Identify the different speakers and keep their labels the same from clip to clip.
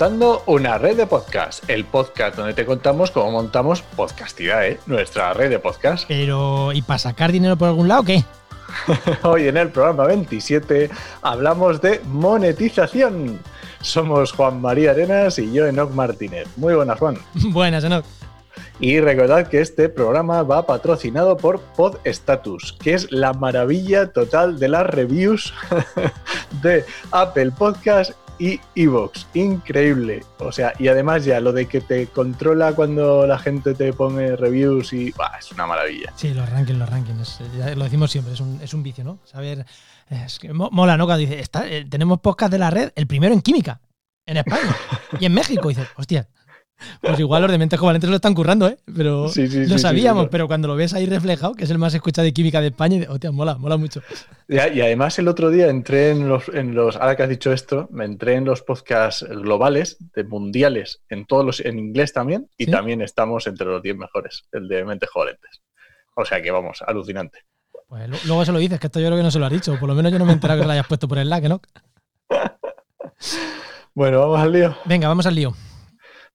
Speaker 1: Montando una red de podcast, el podcast donde te contamos cómo montamos Podcastidae, ¿eh? nuestra red de podcast.
Speaker 2: Pero, ¿y para sacar dinero por algún lado qué?
Speaker 1: Hoy en el programa 27 hablamos de monetización. Somos Juan María Arenas y yo, Enoc Martínez. Muy buenas, Juan.
Speaker 2: Buenas, Enoc.
Speaker 1: Y recordad que este programa va patrocinado por PodStatus, que es la maravilla total de las reviews de Apple Podcast y Evox. Increíble. O sea, y además ya lo de que te controla cuando la gente te pone reviews y es una maravilla.
Speaker 2: Sí, los rankings, los rankings. ya lo decimos siempre, es un, es un vicio, ¿no? Saber. Es que mola, ¿no? Cuando dice, está, eh, tenemos podcast de la red, el primero en química, en España y en México. Y dices, hostia, pues igual los dementes covalentes lo están currando, ¿eh? Pero lo sabíamos, pero cuando lo ves ahí reflejado, que es el más escuchado de química de España, hostia, mola, mola mucho.
Speaker 1: y además el otro día entré en los, en los, ahora que has dicho esto, me entré en los podcasts globales, de mundiales, en todos los, en inglés también, y también estamos entre los 10 mejores, el de mentes covalentes. O sea que vamos, alucinante.
Speaker 2: Pues luego se lo dices, que esto yo creo que no se lo ha dicho, por lo menos yo no me he enterado que lo hayas puesto por el lag, ¿no?
Speaker 1: bueno, vamos al lío.
Speaker 2: Venga, vamos al lío.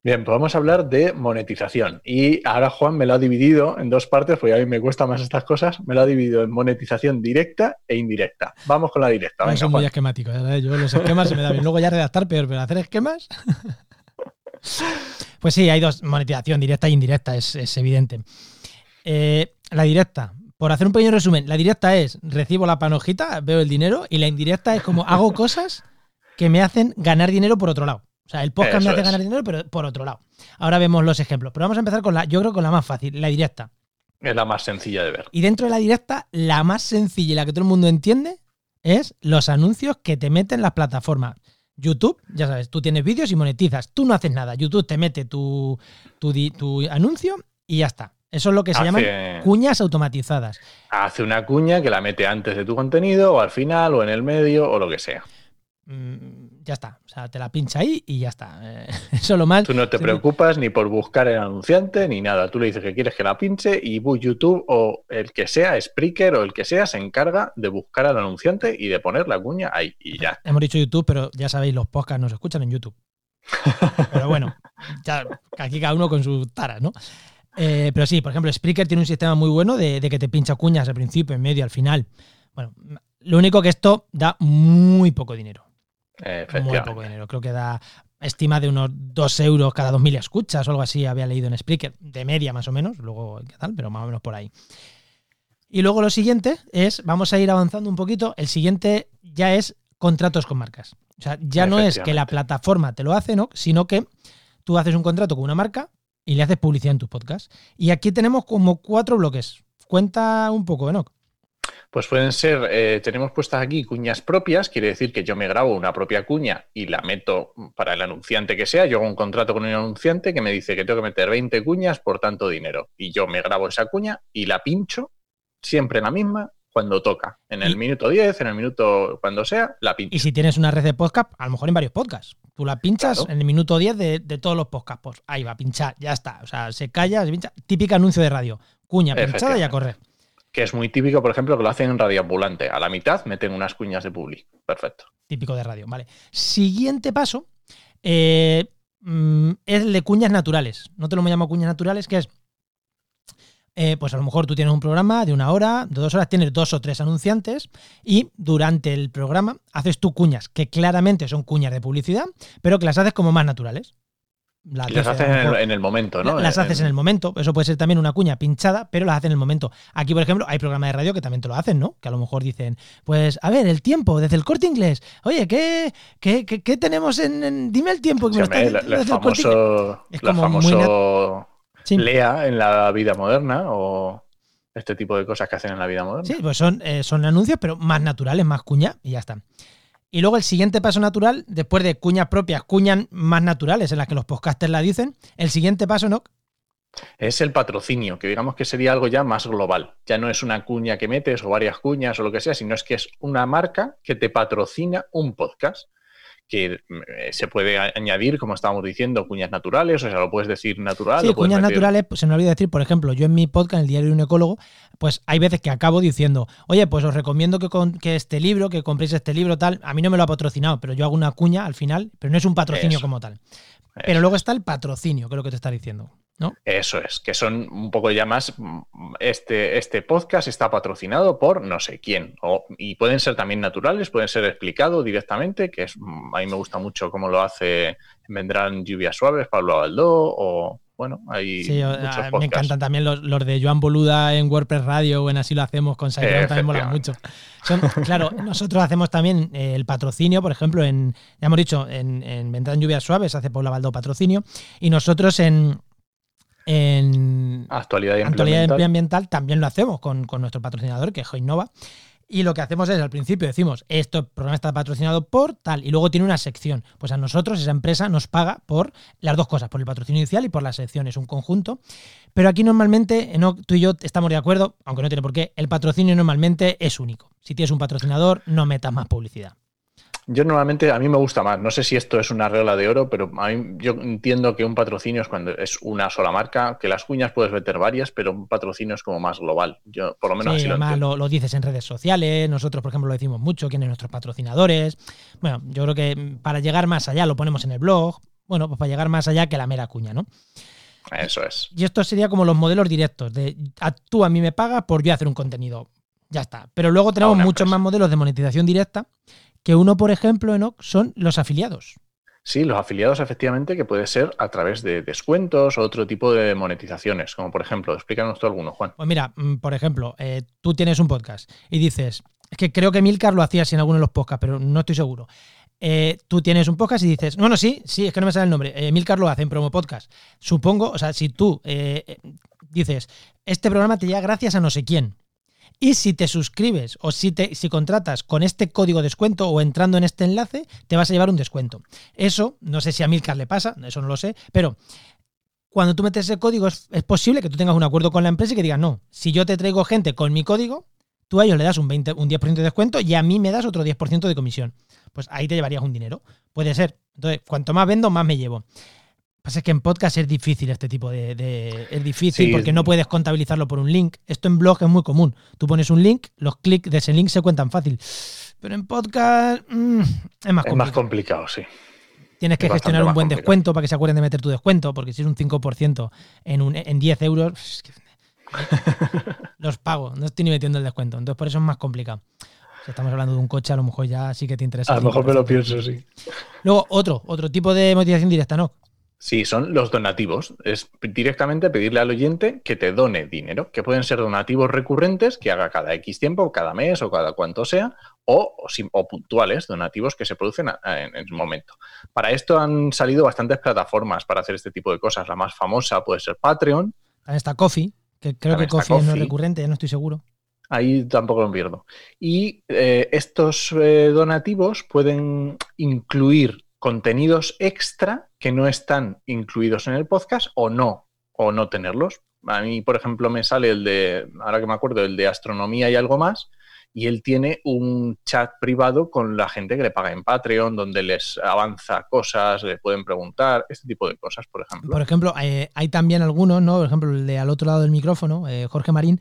Speaker 1: Bien, pues vamos a hablar de monetización. Y ahora Juan me lo ha dividido en dos partes, porque a mí me cuesta más estas cosas. Me lo ha dividido en monetización directa e indirecta. Vamos con la directa.
Speaker 2: Venga, muy esquemático. Yo los esquemas se me da bien. Luego ya redactar peor, pero hacer esquemas. pues sí, hay dos. Monetización directa e indirecta, es, evidente. Eh, la directa, por hacer un pequeño resumen, la directa es recibo la panojita, veo el dinero, y la indirecta es como hago cosas que me hacen ganar dinero por otro lado. O sea, el podcast me hace ganar dinero, pero por otro lado. Ahora vemos los ejemplos. Pero vamos a empezar con la, yo creo con la más fácil, la directa.
Speaker 1: Es la más sencilla de ver.
Speaker 2: Y dentro de la directa, la más sencilla y la que todo el mundo entiende es los anuncios que te meten las plataformas. YouTube, ya sabes, tú tienes vídeos y monetizas. Tú no haces nada. YouTube te mete tu, tu, anuncio y ya está. Eso es lo que se llaman cuñas automatizadas.
Speaker 1: Hace una cuña que la mete antes de tu contenido o al final o en el medio o lo que sea.
Speaker 2: Mm, ya está. O sea, te la pincha ahí y ya está. Eh, eso es lo más.
Speaker 1: Tú no te preocupas ni por buscar el anunciante ni nada. Tú le dices que quieres que la pinche y YouTube o el que sea, Spreaker o el que sea, se encarga de buscar al anunciante y de poner la cuña ahí y ya.
Speaker 2: Hemos dicho YouTube, pero ya sabéis, los podcasts nos escuchan en YouTube. pero bueno, ya aquí cada uno con sus taras, ¿no? Eh, pero sí, por ejemplo, Spreaker tiene un sistema muy bueno de, de que te pincha cuñas al principio, en medio, al final. Bueno, lo único que esto da muy poco dinero. Muy poco dinero. Creo que da estima de unos 2 euros cada 2.000 escuchas o algo así, había leído en Spreaker, de media más o menos, luego qué tal, pero más o menos por ahí. Y luego lo siguiente es, vamos a ir avanzando un poquito, el siguiente ya es contratos con marcas. O sea, ya no es que la plataforma te lo hace, ¿no? sino que tú haces un contrato con una marca y le haces publicidad en tus podcasts. Y aquí tenemos como cuatro bloques. Cuenta un poco, Enoch.
Speaker 1: Pues pueden ser, eh, tenemos puestas aquí cuñas propias, quiere decir que yo me grabo una propia cuña y la meto para el anunciante que sea. Yo hago un contrato con un anunciante que me dice que tengo que meter 20 cuñas por tanto dinero. Y yo me grabo esa cuña y la pincho siempre la misma cuando toca. En el minuto 10, en el minuto cuando sea, la pincho.
Speaker 2: Y si tienes una red de podcast, a lo mejor en varios podcasts. Tú la pinchas en el minuto 10 de, todos los podcasts. Pues ahí va, a pinchar, ya está. O sea, se calla, se pincha. Típica anuncio de radio. Cuña pinchada y a correr
Speaker 1: que es muy típico, por ejemplo, que lo hacen en radio ambulante. A la mitad meten unas cuñas de public. Perfecto.
Speaker 2: Típico de radio, vale. Siguiente paso eh, mm, es el de cuñas naturales. No te lo llamo cuñas naturales, que es, eh, pues a lo mejor tú tienes un programa de una hora, de dos horas, tienes dos o tres anunciantes y durante el programa haces tú cuñas, que claramente son cuñas de publicidad, pero que las haces como más naturales
Speaker 1: las haces en el, momento, ¿no?
Speaker 2: Las haces en el momento. Eso puede ser también una cuña pinchada, pero las haces en el momento. Aquí, por ejemplo, hay programas de radio que también te lo hacen, ¿no? Que a lo mejor dicen, pues, a ver, el tiempo, desde el corte inglés. Oye, ¿qué, qué, qué, tenemos en, Dime el tiempo que
Speaker 1: me el famoso, es famoso Lea en la vida moderna o este tipo de cosas que hacen en la vida moderna.
Speaker 2: Sí, pues son, eh, son anuncios, pero más naturales, más cuña y ya está. Y luego el siguiente paso natural, después de cuñas propias, cuñas más naturales, en las que los podcasters la dicen, el siguiente paso, ¿no?
Speaker 1: Es el patrocinio, que digamos que sería algo ya más global. Ya no es una cuña que metes o varias cuñas o lo que sea, sino es que es una marca que te patrocina un podcast que eh, se puede añadir, como estábamos diciendo, cuñas naturales, o sea, lo puedes decir natural.
Speaker 2: Sí, cuñas naturales, pues se me olvida decir, por ejemplo, yo en mi podcast, en el diario de un ecólogo, pues hay veces que acabo diciendo, oye, pues os recomiendo que, que este libro, que compréis este libro, tal, a mí no me lo ha patrocinado, pero yo hago una cuña al final, pero no es un patrocinio como tal. Pero luego está el patrocinio, que es lo que te está diciendo.
Speaker 1: Eso es, que son un poco ya más, este, este podcast está patrocinado por no sé quién, y pueden ser también naturales, pueden ser explicados directamente, que es, a mí me gusta mucho cómo lo hace Vendrán Lluvias Suaves, Pablo Abaldó, o bueno, hay
Speaker 2: sí, Me encantan también los, de Joan Boluda en WordPress Radio o en Así lo hacemos con Saikron, también mola mucho. claro, nosotros hacemos también eh, el patrocinio, por ejemplo, en, ya hemos dicho, en, en Vendrán Lluvias Suaves hace Pablo Abaldó patrocinio, y nosotros en, en
Speaker 1: actualidad y
Speaker 2: actualidad ambiental también lo hacemos con, nuestro patrocinador, que es. Y lo que hacemos es, al principio decimos, este programa está patrocinado por tal, y luego tiene una sección. Pues a nosotros, esa empresa, nos paga por las dos cosas, por el patrocinio inicial y por la sección, es un conjunto. Pero aquí normalmente, no, tú y yo estamos de acuerdo, aunque no tiene por qué, el patrocinio normalmente es único. Si tienes un patrocinador, no metas más publicidad.
Speaker 1: Yo normalmente, a mí me gusta más, no sé si esto es una regla de oro, pero a mí yo entiendo que un patrocinio es cuando es una sola marca, que las cuñas puedes meter varias, pero un patrocinio es como más global. Yo por lo menos así
Speaker 2: lo, lo, dices en redes sociales, nosotros por ejemplo lo decimos mucho, quiénes nuestros patrocinadores. Bueno, yo creo que para llegar más allá lo ponemos en el blog, bueno, pues para llegar más allá que la mera cuña, ¿no?
Speaker 1: Eso es.
Speaker 2: Y esto sería como los modelos directos, de tú a mí me pagas por yo hacer un contenido. Ya está. Pero luego tenemos muchos más modelos de monetización directa que uno, por ejemplo, Enoch, son los afiliados.
Speaker 1: Sí, los afiliados efectivamente que puede ser a través de descuentos o otro tipo de monetizaciones, como por ejemplo, explícanos tú alguno, Juan.
Speaker 2: Pues mira, mm, por ejemplo, eh, tú tienes un podcast y dices, es que creo que Milcar lo hacía en alguno de los podcasts, pero no estoy seguro. Eh, tú tienes un podcast y dices, bueno, sí, sí, es que no me sale el nombre, eh, Milcar lo hace en promo podcast. Supongo, o sea, si tú dices, este programa te llega gracias a no sé quién, y si te suscribes o si, te, si contratas con este código de descuento o entrando en este enlace, te vas a llevar un descuento. Eso, no sé si a Milcar le pasa, eso no lo sé, pero cuando tú metes ese código es, posible que tú tengas un acuerdo con la empresa y que digas, no, si yo te traigo gente con mi código, tú a ellos le das un, 20, un 10% de descuento y a mí me das otro 10% de comisión. Pues ahí te llevarías un dinero. Puede ser. Entonces, cuanto más vendo, más me llevo pasa es que en podcast es difícil este tipo de. es difícil porque no puedes contabilizarlo por un link. Esto en blog es muy común. Tú pones un link, los clics de ese link se cuentan fácil. Pero en podcast mm, es más complicado. Es
Speaker 1: más complicado, sí.
Speaker 2: Tienes que gestionar un buen descuento para que se acuerden de meter tu descuento, porque si es un 5% en, un, en 10 euros, los pago, no estoy ni metiendo el descuento. Entonces por eso es más complicado. Si estamos hablando de un coche, a lo mejor ya sí que te interesa.
Speaker 1: A lo mejor me lo pienso, sí.
Speaker 2: Luego, otro, otro tipo de motivación directa, ¿no?
Speaker 1: Sí, son los donativos. Es directamente pedirle al oyente que te done dinero, que pueden ser donativos recurrentes que haga cada X tiempo, cada mes o cada cuanto sea, o, o, puntuales, donativos que se producen en, el momento. Para esto han salido bastantes plataformas para hacer este tipo de cosas. La más famosa puede ser Patreon.
Speaker 2: También está Coffee, que creo que Coffee, no es recurrente, ya no estoy seguro.
Speaker 1: Ahí tampoco lo pierdo. Y eh, estos eh, donativos pueden incluir contenidos extra que no están incluidos en el podcast o no, o no tenerlos. A mí, por ejemplo, me sale el de, ahora que me acuerdo, el de astronomía y algo más, y él tiene un chat privado con la gente que le paga en Patreon, donde les avanza cosas, le pueden preguntar, este tipo de cosas, por ejemplo.
Speaker 2: Por ejemplo, eh, hay también algunos, ¿no? Por ejemplo, el de al otro lado del micrófono, eh, Jorge Marín,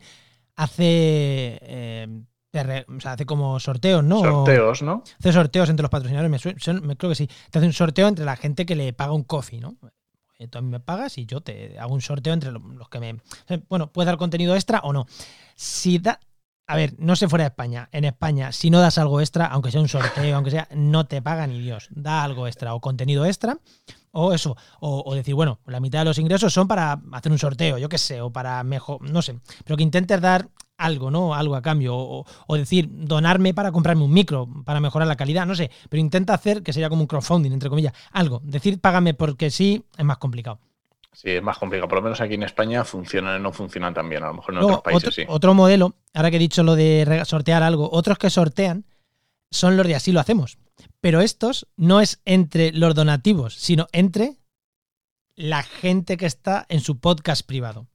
Speaker 2: hace eh, o sea, hace como sorteos, ¿no?
Speaker 1: Sorteos, ¿no?
Speaker 2: Hace sorteos entre los patrocinadores, me, creo que sí. Te hace un sorteo entre la gente que le paga un coffee, ¿no? Eh, tú a mí me pagas y yo te hago un sorteo entre los que me... Bueno, puedes dar contenido extra o no. Si da... A ver, no sé fuera de España. En España, si no das algo extra, aunque sea un sorteo, aunque sea, no te paga ni Dios. Da algo extra o contenido extra o eso, o, decir, bueno, la mitad de los ingresos son para hacer un sorteo, yo qué sé, o para mejor, no sé, pero que intentes dar algo, ¿no? Algo a cambio, o, decir, donarme para comprarme un micro, para mejorar la calidad, no sé, pero intenta hacer, que sería como un crowdfunding, entre comillas, algo, decir, págame porque sí, es más complicado.
Speaker 1: Sí, es más complicado. Por lo menos aquí en España funcionan, no funcionan tan bien. A lo mejor en otros países
Speaker 2: otro,
Speaker 1: sí.
Speaker 2: Otro modelo, ahora que he dicho lo de sortear algo, otros que sortean son los de así lo hacemos. Pero estos no es entre los donativos, sino entre la gente que está en su podcast privado.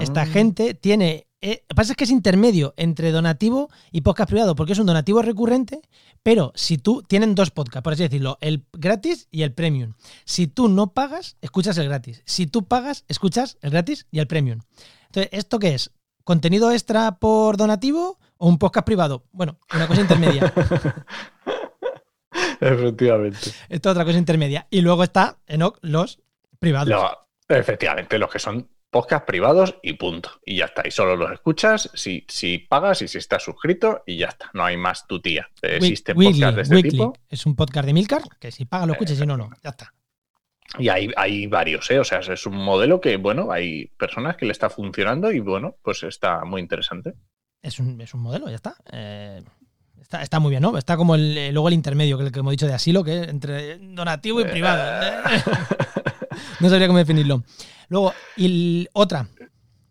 Speaker 2: Esta
Speaker 1: Ah.
Speaker 2: gente tiene. Eh, lo que pasa es que es intermedio entre donativo y podcast privado, porque es un donativo recurrente, pero si tú. Tienen dos podcasts, por así decirlo, el gratis y el premium. Si tú no pagas, escuchas el gratis. Si tú pagas, escuchas el gratis y el premium. Entonces, ¿esto qué es? ¿Contenido extra por donativo o un podcast privado? Bueno, una cosa intermedia.
Speaker 1: Efectivamente.
Speaker 2: Esto es otra cosa intermedia. Y luego está, Enoch, los privados.
Speaker 1: Lo- efectivamente, los que son podcast privados y punto. Y ya está. Y solo los escuchas si, si pagas y si estás suscrito y ya está. No hay más tu tía. Existen
Speaker 2: Weekly,
Speaker 1: podcasts de este
Speaker 2: Weekly.
Speaker 1: tipo
Speaker 2: Es un podcast de Milcar, que si pagas lo escuchas, si no, no. Ya está.
Speaker 1: y hay, hay varios, ¿eh? O sea, es un modelo que, bueno, hay personas que le está funcionando y, bueno, pues está muy interesante.
Speaker 2: Es un, es un modelo, ya está. Eh, está. Está muy bien, ¿no? Está como el, eh, luego el intermedio, que que hemos dicho de asilo, que es entre donativo y
Speaker 1: Eh,
Speaker 2: privado. no sabría cómo definirlo. Luego, y otra,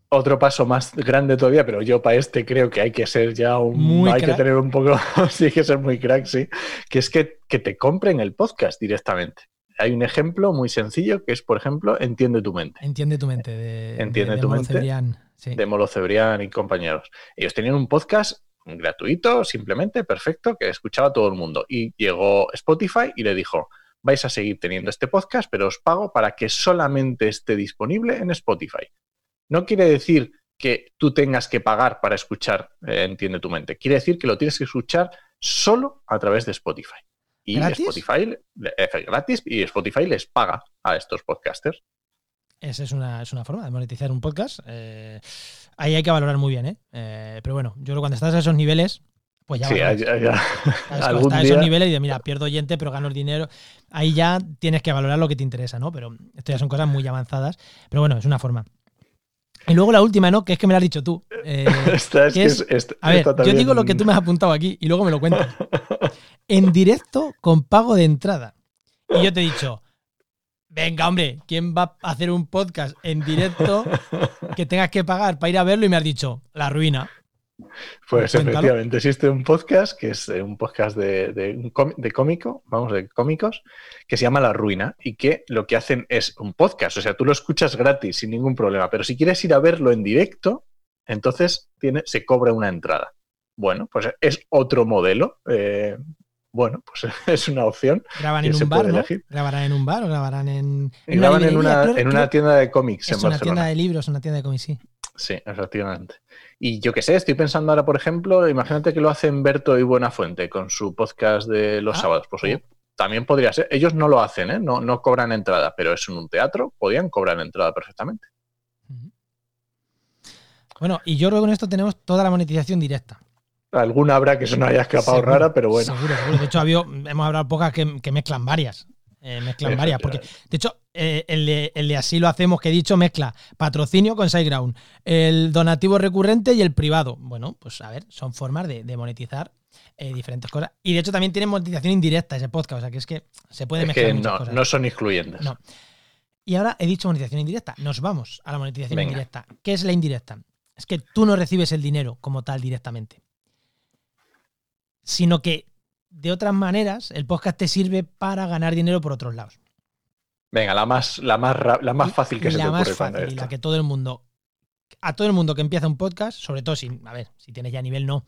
Speaker 1: Otro paso más grande todavía, pero yo para este creo que hay que ser ya un.
Speaker 2: Muy
Speaker 1: hay
Speaker 2: crack.
Speaker 1: que tener un poco. sí, hay que ser muy crack, sí. Que es que, que te compren el podcast directamente. Hay un ejemplo muy sencillo que es, por ejemplo, Entiende tu mente,
Speaker 2: entiende tu mente. De,
Speaker 1: Entiende
Speaker 2: de- de
Speaker 1: tu
Speaker 2: Molo
Speaker 1: mente.
Speaker 2: Cebrián, sí.
Speaker 1: de Molo Cebrián y compañeros. Ellos tenían un podcast gratuito, simplemente, perfecto, que escuchaba todo el mundo. Y llegó Spotify y le dijo, vais a seguir teniendo este podcast, pero os pago para que solamente esté disponible en Spotify. No quiere decir que tú tengas que pagar para escuchar eh, Entiende tu mente. Quiere decir que lo tienes que escuchar solo a través de Spotify. Y
Speaker 2: ¿Gratis?
Speaker 1: Spotify eh, gratis y Spotify les paga a estos podcasters.
Speaker 2: Esa es una, es una forma de monetizar un podcast. Eh, ahí hay que valorar muy bien, ¿eh? Eh, pero bueno, yo creo que cuando estás a esos niveles, pues ya
Speaker 1: Sí, ya- ya-
Speaker 2: ¿Sabes? Cuando
Speaker 1: algún
Speaker 2: estás a esos niveles y dices, mira, pierdo oyente, pero gano dinero. Ahí ya tienes que valorar lo que te interesa, ¿no? Pero esto ya son cosas muy avanzadas. Pero bueno, es una forma. Y luego la última, ¿no? Que es que me la has dicho tú. Eh,
Speaker 1: Esta es
Speaker 2: que
Speaker 1: que
Speaker 2: es-
Speaker 1: es- esta-
Speaker 2: a ver,
Speaker 1: esta
Speaker 2: yo digo lo que tú me has apuntado aquí y luego me lo cuentas. En directo con pago de entrada. Y yo te he dicho, venga, hombre, ¿quién va a hacer un podcast en directo que tengas que pagar para ir a verlo? Y me has dicho, la ruina.
Speaker 1: Pues
Speaker 2: Cuéntalo.
Speaker 1: efectivamente existe un podcast que es eh, un podcast de, de, cómico, vamos, de cómicos, que se llama La Ruina y que lo que hacen es un podcast, o sea, tú lo escuchas gratis sin ningún problema, pero si quieres ir a verlo en directo, entonces tiene, se cobra una entrada. Bueno, pues es otro modelo. eh, bueno, pues es una opción.
Speaker 2: Graban en
Speaker 1: se
Speaker 2: un bar. Grabarán en un bar o grabarán en.
Speaker 1: Graban en
Speaker 2: librería,
Speaker 1: una,
Speaker 2: creo-
Speaker 1: en una tienda de cómics en
Speaker 2: Es una
Speaker 1: Barcelona.
Speaker 2: tienda de libros, una tienda de cómics, sí.
Speaker 1: Sí, efectivamente. Y yo qué sé, estoy pensando ahora, por ejemplo, imagínate que lo hacen Berto y Buenafuente con su podcast de los
Speaker 2: Ah,
Speaker 1: sábados. Pues oye, también podría ser. Ellos no lo hacen, ¿eh? No, no cobran entrada, pero es en un teatro, podían cobrar entrada perfectamente.
Speaker 2: Bueno, y yo creo que con esto tenemos toda la monetización directa.
Speaker 1: Alguna habrá que se nos haya escapado
Speaker 2: Seguro,
Speaker 1: rara, pero bueno.
Speaker 2: Seguro, seguro. De hecho, había- hemos hablado pocas que, que mezclan varias. Eh, mezclan varias. Porque, de hecho, eh, el, de, el de así lo hacemos que he dicho mezcla patrocinio con SiteGround, el donativo recurrente y el privado. Bueno, pues a ver, son formas de, de monetizar eh, diferentes cosas. Y de hecho también tiene monetización indirecta ese podcast. O sea que es que se puede
Speaker 1: Es
Speaker 2: mezclar
Speaker 1: que
Speaker 2: muchas
Speaker 1: no,
Speaker 2: cosas.
Speaker 1: no son excluyentes.
Speaker 2: No. Y ahora he dicho monetización indirecta. Nos vamos a la monetización
Speaker 1: Venga.
Speaker 2: indirecta. ¿Qué es la indirecta? Es que tú no recibes el dinero como tal directamente. Sino que de otras maneras el podcast te sirve para ganar dinero por otros lados.
Speaker 1: Venga, la más, la más, la más fácil que
Speaker 2: Y
Speaker 1: se
Speaker 2: la
Speaker 1: te
Speaker 2: más fácil y la que todo el mundo. A todo el mundo que empieza un podcast, sobre todo si, a ver, si tienes ya nivel, no.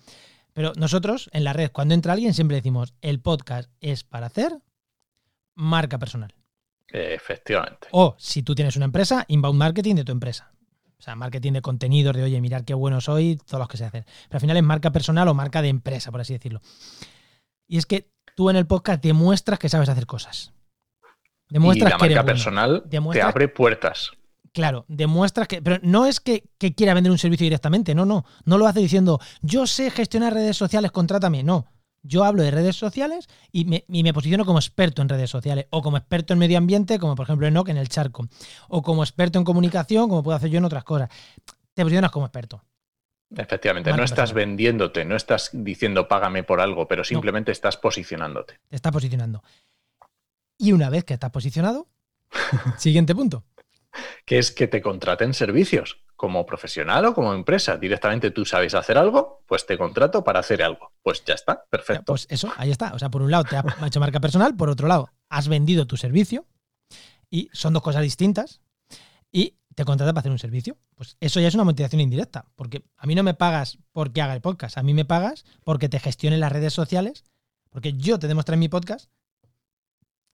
Speaker 2: Pero nosotros en la red, cuando entra alguien, siempre decimos: el podcast es para hacer marca personal.
Speaker 1: Efectivamente.
Speaker 2: O si tú tienes una empresa, inbound marketing de tu empresa. O sea, marketing de contenidos, de oye, mirar qué bueno soy, todos los que se hacen. Pero al final es marca personal o marca de empresa, por así decirlo. Y es que tú en el podcast demuestras que sabes hacer cosas.
Speaker 1: Y
Speaker 2: Demuestras
Speaker 1: la
Speaker 2: que
Speaker 1: marca personal te abre puertas.
Speaker 2: Claro, demuestras que. Pero no es que, que quiera vender un servicio directamente, no, no. No lo hace diciendo, yo sé gestionar redes sociales, contrátame. No. Yo hablo de redes sociales y me, y me posiciono como experto en redes sociales. O como experto en medio ambiente, como por ejemplo Enoch en el charco. O como experto en comunicación, como puedo hacer yo en otras cosas. Te posicionas como experto.
Speaker 1: Efectivamente, no estás vendiéndote, no estás diciendo págame por algo, pero simplemente estás posicionándote.
Speaker 2: Te estás posicionando. Y una vez que estás posicionado, siguiente punto.
Speaker 1: Que es que te contraten servicios. como profesional o como empresa. Directamente tú sabes hacer algo, pues te contrato para hacer algo. Pues ya está, perfecto.
Speaker 2: Pues eso, ahí está. O sea, por un lado te has hecho marca personal, por otro lado has vendido tu servicio y son dos cosas distintas y te contrata para hacer un servicio. Pues eso ya es una motivación indirecta, porque a mí no me pagas porque haga el podcast, a mí me pagas porque te gestione las redes sociales, porque yo te demostré en mi podcast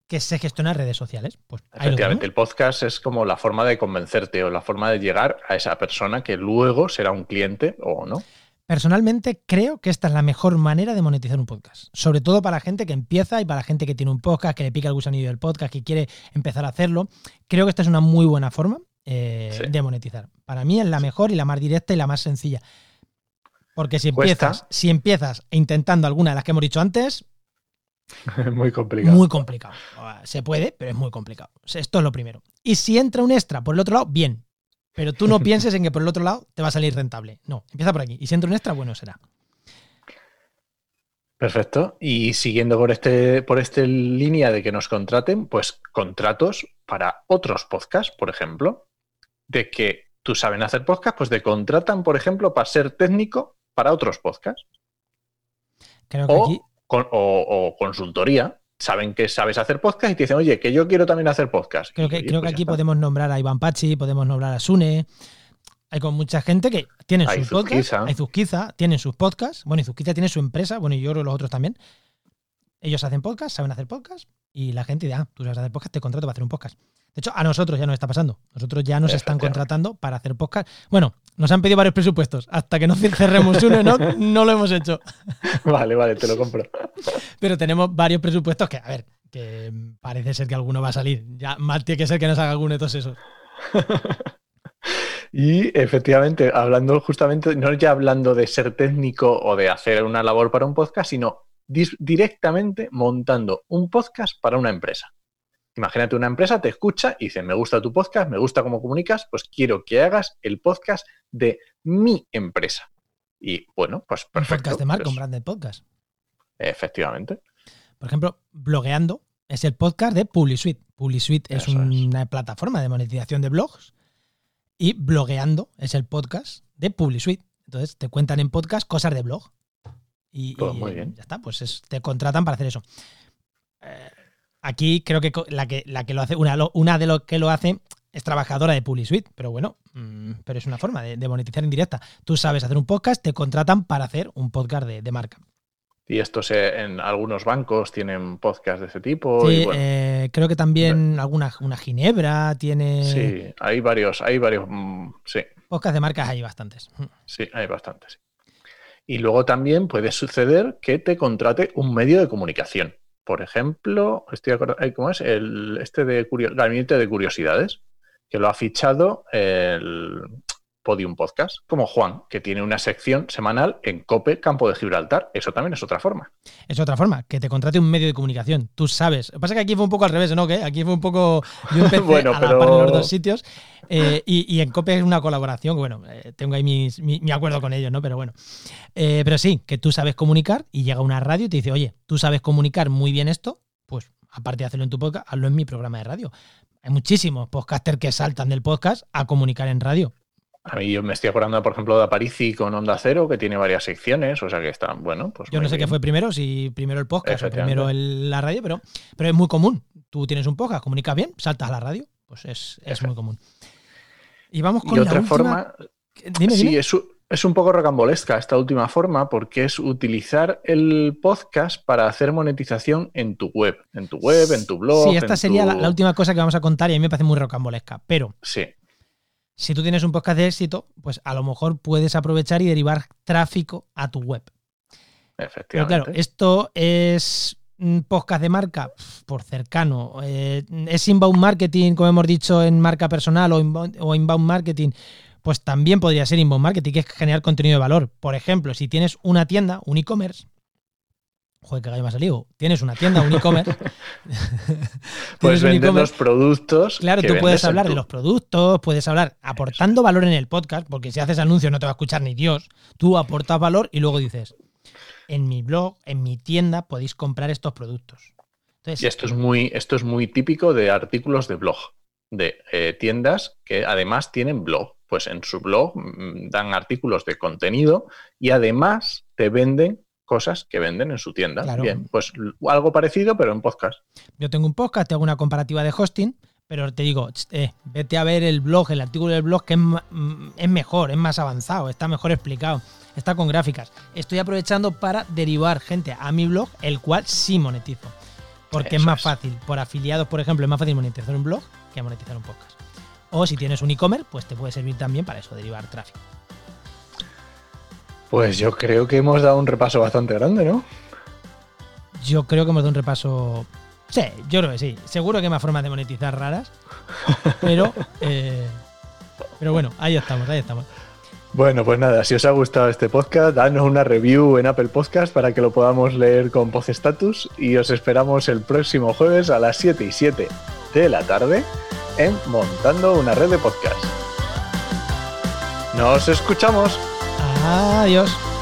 Speaker 2: que se gestiona redes sociales. Pues
Speaker 1: Efectivamente, el podcast es como la forma de convencerte o la forma de llegar a esa persona que luego será un cliente o no.
Speaker 2: Personalmente creo que esta es la mejor manera de monetizar un podcast. Sobre todo para la gente que empieza y para la gente que tiene un podcast, que le pica el gusanillo del podcast, que quiere empezar a hacerlo. Creo que esta es una muy buena forma eh, de monetizar. Para mí es la mejor y la más directa y la más sencilla. Porque si empiezas, si empiezas intentando alguna de las que hemos dicho antes,
Speaker 1: muy complicado.
Speaker 2: Muy complicado. Se puede, pero es muy complicado. Esto es lo primero. Y si entra un extra por el otro lado, bien. Pero tú no pienses en que por el otro lado te va a salir rentable. No, empieza por aquí. Y si entra un extra, bueno será.
Speaker 1: Perfecto. Y siguiendo por este, por este línea de que nos contraten, pues contratos para otros podcasts, por ejemplo, de que tú saben hacer podcast, pues te contratan, por ejemplo, para ser técnico para otros podcasts.
Speaker 2: Creo que aquí
Speaker 1: o, consultoría, saben que sabes hacer podcast y te dicen, oye, que yo quiero también hacer podcast.
Speaker 2: Creo que, creo que pues aquí podemos nombrar a Iván Pachi, podemos nombrar a Sune. Hay con mucha gente que tiene sus podcasts. Hay Zuzquiza, tienen sus podcasts. Bueno, y Zuzquiza tiene su empresa. Bueno, y yo creo los otros también. Ellos hacen podcast, saben hacer podcast. Y la gente dice, ah, tú sabes hacer podcast, te contrato para hacer un podcast. De hecho, a nosotros ya nos está pasando. Nosotros ya nos están contratando para hacer podcast. Bueno, nos han pedido varios presupuestos. Hasta que no cerremos uno, no, no lo hemos hecho.
Speaker 1: Vale, vale, te lo compro.
Speaker 2: Pero tenemos varios presupuestos que, a ver, que parece ser que alguno va a salir. Ya mal tiene que ser que nos haga alguno de todos esos.
Speaker 1: Y efectivamente, hablando justamente, no ya hablando de ser técnico o de hacer una labor para un podcast, sino directamente montando un podcast para una empresa. Imagínate una empresa, te escucha y dice, me gusta tu podcast, me gusta cómo comunicas, pues quiero que hagas el podcast de mi empresa. Y bueno, pues perfecto.
Speaker 2: Un podcast de marca,
Speaker 1: un
Speaker 2: pues brand podcast.
Speaker 1: Efectivamente.
Speaker 2: Por ejemplo, Blogueando es el podcast de PubliSuite. PubliSuite es una plataforma de monetización de blogs y Blogueando es el podcast de PubliSuite. Entonces te cuentan en podcast cosas de blog. Y,
Speaker 1: pues muy bien.
Speaker 2: ya está, pues te contratan para hacer eso. Eh, Aquí creo que la que, la que lo hace, una, una de los que lo hace es trabajadora de PubliSuite, pero bueno, mm, pero es una forma de, monetizar en directa. Tú sabes hacer un podcast, te contratan para hacer un podcast de, marca.
Speaker 1: Y esto se, en algunos bancos tienen podcast de ese tipo.
Speaker 2: Sí, eh, creo que también alguna una Ginebra tiene.
Speaker 1: Sí, hay varios, hay varios, mm, sí.
Speaker 2: Podcast de marcas hay bastantes.
Speaker 1: Sí, hay bastantes. Y luego también puede suceder que te contrate un medio de comunicación por ejemplo, estoy ¿cómo es? El, este de de Curiosidades, que lo ha fichado el Podium Podcast, como Juan, que tiene una sección semanal en COPE Campo de Gibraltar. Eso también es otra forma.
Speaker 2: Es otra forma, que te contrate un medio de comunicación. Tú sabes. Lo que pasa es que aquí fue un poco al revés, ¿no? Que aquí fue un poco. Yo empecé bueno, a la par de los dos sitios. Eh, y, en COPE es una colaboración, bueno, eh, tengo ahí mi, acuerdo con ellos, ¿no? Pero bueno. Eh, pero sí, que tú sabes comunicar y llega una radio y te dice, oye, tú sabes comunicar muy bien esto, pues aparte de hacerlo en tu podcast, hazlo en mi programa de radio. Hay muchísimos podcasters que saltan del podcast a comunicar en radio.
Speaker 1: A mí yo me estoy acordando, por ejemplo, de Aparici con Onda Cero, que tiene varias secciones, o sea que está, bueno, pues.
Speaker 2: Yo no sé qué fue primero, si primero el podcast o primero la radio, pero, pero es muy común. Tú tienes un podcast, comunicas bien, saltas a la radio, pues es, es muy común. Y vamos con
Speaker 1: otra forma. Dime, sí, Es, un poco rocambolesca esta última forma porque es utilizar el podcast para hacer monetización en tu web, en tu web, en tu blog.
Speaker 2: Sí, esta sería la, última cosa que vamos a contar y a mí me parece muy rocambolesca, pero
Speaker 1: sí.
Speaker 2: Si tú tienes un podcast de éxito, pues a lo mejor puedes aprovechar y derivar tráfico a tu web.
Speaker 1: Efectivamente.
Speaker 2: Pero claro, esto es podcast de marca, por cercano. Eh, ¿Es inbound marketing, como hemos dicho, en marca personal o inbound, marketing? Pues también podría ser inbound marketing, que es generar contenido de valor. Por ejemplo, si tienes una tienda, un e-commerce, Joder, que gallo me ha salido. Tienes una tienda, un e-commerce.
Speaker 1: puedes vender los productos.
Speaker 2: Claro, tú puedes hablar de los productos, puedes hablar aportando valor en el podcast, porque si haces anuncios no te va a escuchar ni Dios. Tú aportas valor y luego dices, en mi blog, en mi tienda, podéis comprar estos productos.
Speaker 1: y esto es, muy, esto es muy típico de artículos de blog, de eh, tiendas que además tienen blog. pues en su blog mm, dan artículos de contenido y además te venden cosas que venden en su tienda. Bien, pues algo parecido, pero en podcast.
Speaker 2: Yo tengo un podcast, te hago una comparativa de hosting, pero te digo, eh, vete a ver el blog, el artículo del blog, que es, es mejor, es más avanzado, está mejor explicado, está con gráficas. Estoy aprovechando para derivar gente a mi blog, el cual sí monetizo. Porque es más fácil, por afiliados, por ejemplo, es más fácil monetizar un blog que monetizar un podcast. O si tienes un e-commerce, pues te puede servir también para eso, derivar tráfico.
Speaker 1: Pues yo creo que hemos dado un repaso bastante grande, ¿no?
Speaker 2: Yo creo que hemos dado un repaso. Sí, yo creo que sí. Seguro que hay más formas de monetizar raras. Pero. Eh, pero bueno, ahí estamos, ahí estamos.
Speaker 1: Bueno, pues nada, si os ha gustado este podcast, danos una review en Apple Podcast para que lo podamos leer con Post Status y os esperamos el próximo jueves a las 7 y 7 de la tarde en Montando una red de podcast. Nos escuchamos.
Speaker 2: Adiós.